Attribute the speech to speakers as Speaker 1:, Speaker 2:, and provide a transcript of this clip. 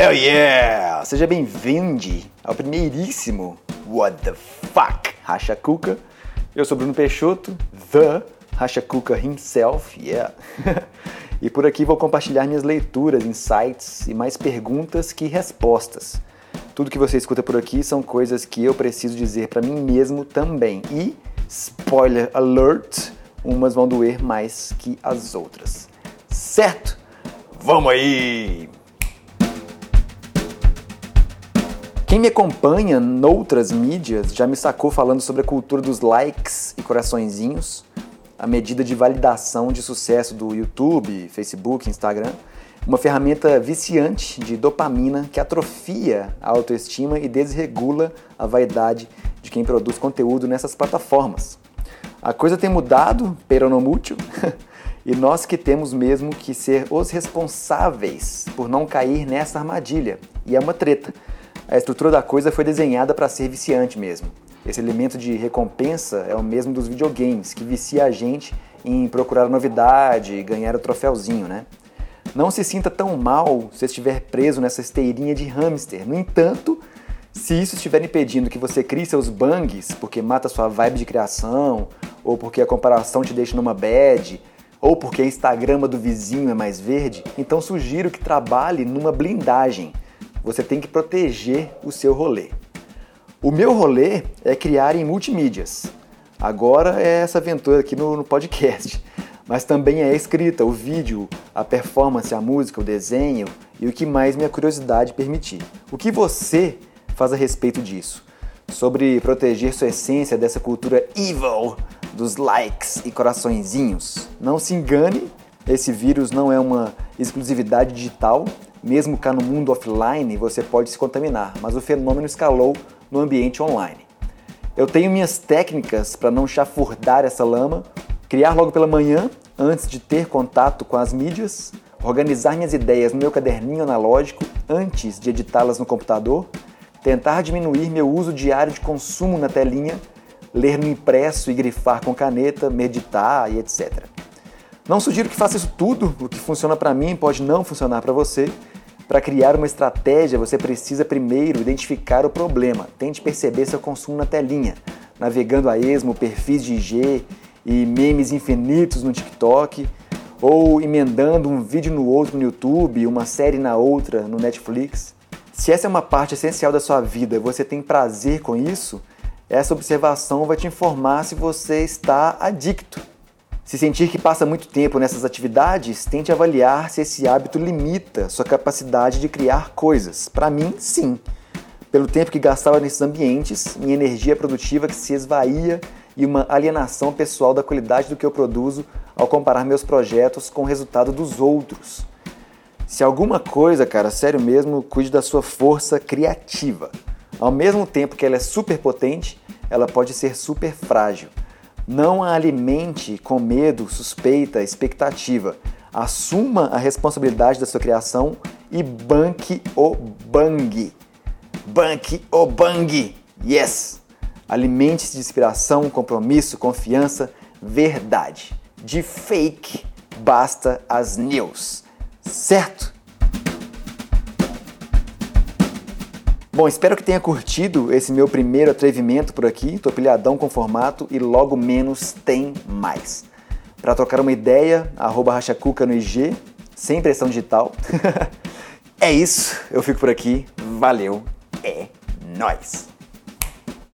Speaker 1: Hell yeah! Seja bem-vindo ao primeiríssimo What the Fuck Racha Cuca. Eu sou Bruno Peixoto, The Racha Cuca himself, yeah. e por aqui vou compartilhar minhas leituras, insights e mais perguntas que respostas. Tudo que você escuta por aqui são coisas que eu preciso dizer para mim mesmo também. E, spoiler alert, umas vão doer mais que as outras. Certo? Vamos aí! Quem me acompanha noutras mídias já me sacou falando sobre a cultura dos likes e coraçõezinhos, a medida de validação de sucesso do YouTube, Facebook, Instagram, uma ferramenta viciante de dopamina que atrofia a autoestima e desregula a vaidade de quem produz conteúdo nessas plataformas. A coisa tem mudado, peronomútil, e nós que temos mesmo que ser os responsáveis por não cair nessa armadilha. E é uma treta a estrutura da coisa foi desenhada para ser viciante mesmo. Esse elemento de recompensa é o mesmo dos videogames, que vicia a gente em procurar a novidade ganhar o troféuzinho, né? Não se sinta tão mal se estiver preso nessa esteirinha de hamster. No entanto, se isso estiver impedindo que você crie seus bangs, porque mata sua vibe de criação, ou porque a comparação te deixa numa bad, ou porque a Instagrama do vizinho é mais verde, então sugiro que trabalhe numa blindagem você tem que proteger o seu rolê. O meu rolê é criar em multimídias. Agora é essa aventura aqui no, no podcast. Mas também é a escrita, o vídeo, a performance, a música, o desenho e o que mais minha curiosidade permitir. O que você faz a respeito disso? Sobre proteger sua essência dessa cultura evil dos likes e coraçõezinhos. Não se engane, esse vírus não é uma exclusividade digital, mesmo cá no mundo offline, você pode se contaminar, mas o fenômeno escalou no ambiente online. Eu tenho minhas técnicas para não chafurdar essa lama, criar logo pela manhã, antes de ter contato com as mídias, organizar minhas ideias no meu caderninho analógico antes de editá-las no computador, tentar diminuir meu uso diário de consumo na telinha, ler no impresso e grifar com caneta, meditar e etc. Não sugiro que faça isso tudo, o que funciona para mim pode não funcionar para você. Para criar uma estratégia, você precisa primeiro identificar o problema. Tente perceber seu consumo na telinha, navegando a esmo perfis de IG e memes infinitos no TikTok, ou emendando um vídeo no outro no YouTube, uma série na outra no Netflix. Se essa é uma parte essencial da sua vida e você tem prazer com isso, essa observação vai te informar se você está adicto se sentir que passa muito tempo nessas atividades, tente avaliar se esse hábito limita sua capacidade de criar coisas. Para mim, sim. Pelo tempo que gastava nesses ambientes, minha energia produtiva que se esvaía e uma alienação pessoal da qualidade do que eu produzo ao comparar meus projetos com o resultado dos outros. Se alguma coisa, cara, sério mesmo, cuide da sua força criativa. Ao mesmo tempo que ela é super potente, ela pode ser super frágil. Não a alimente com medo, suspeita, expectativa. Assuma a responsabilidade da sua criação e banque o bang. Banque o bang. Yes! Alimente-se de inspiração, compromisso, confiança, verdade. De fake, basta as news. Certo? Bom, espero que tenha curtido esse meu primeiro atrevimento por aqui. Tô pilhadão com formato e logo menos tem mais. Para trocar uma ideia, arroba rachacuca no IG, sem pressão digital. é isso, eu fico por aqui. Valeu, é nóis!